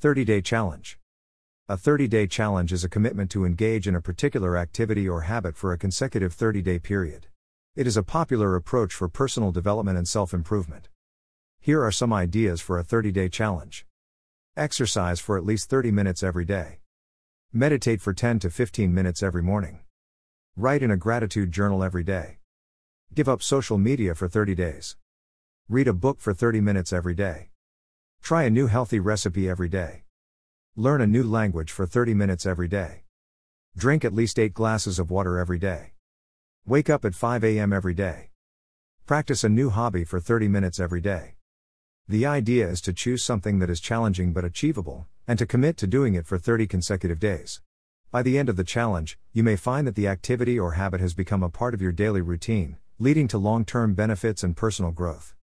30 Day Challenge. A 30 day challenge is a commitment to engage in a particular activity or habit for a consecutive 30 day period. It is a popular approach for personal development and self improvement. Here are some ideas for a 30 day challenge exercise for at least 30 minutes every day, meditate for 10 to 15 minutes every morning, write in a gratitude journal every day, give up social media for 30 days, read a book for 30 minutes every day. Try a new healthy recipe every day. Learn a new language for 30 minutes every day. Drink at least 8 glasses of water every day. Wake up at 5 a.m. every day. Practice a new hobby for 30 minutes every day. The idea is to choose something that is challenging but achievable, and to commit to doing it for 30 consecutive days. By the end of the challenge, you may find that the activity or habit has become a part of your daily routine, leading to long term benefits and personal growth.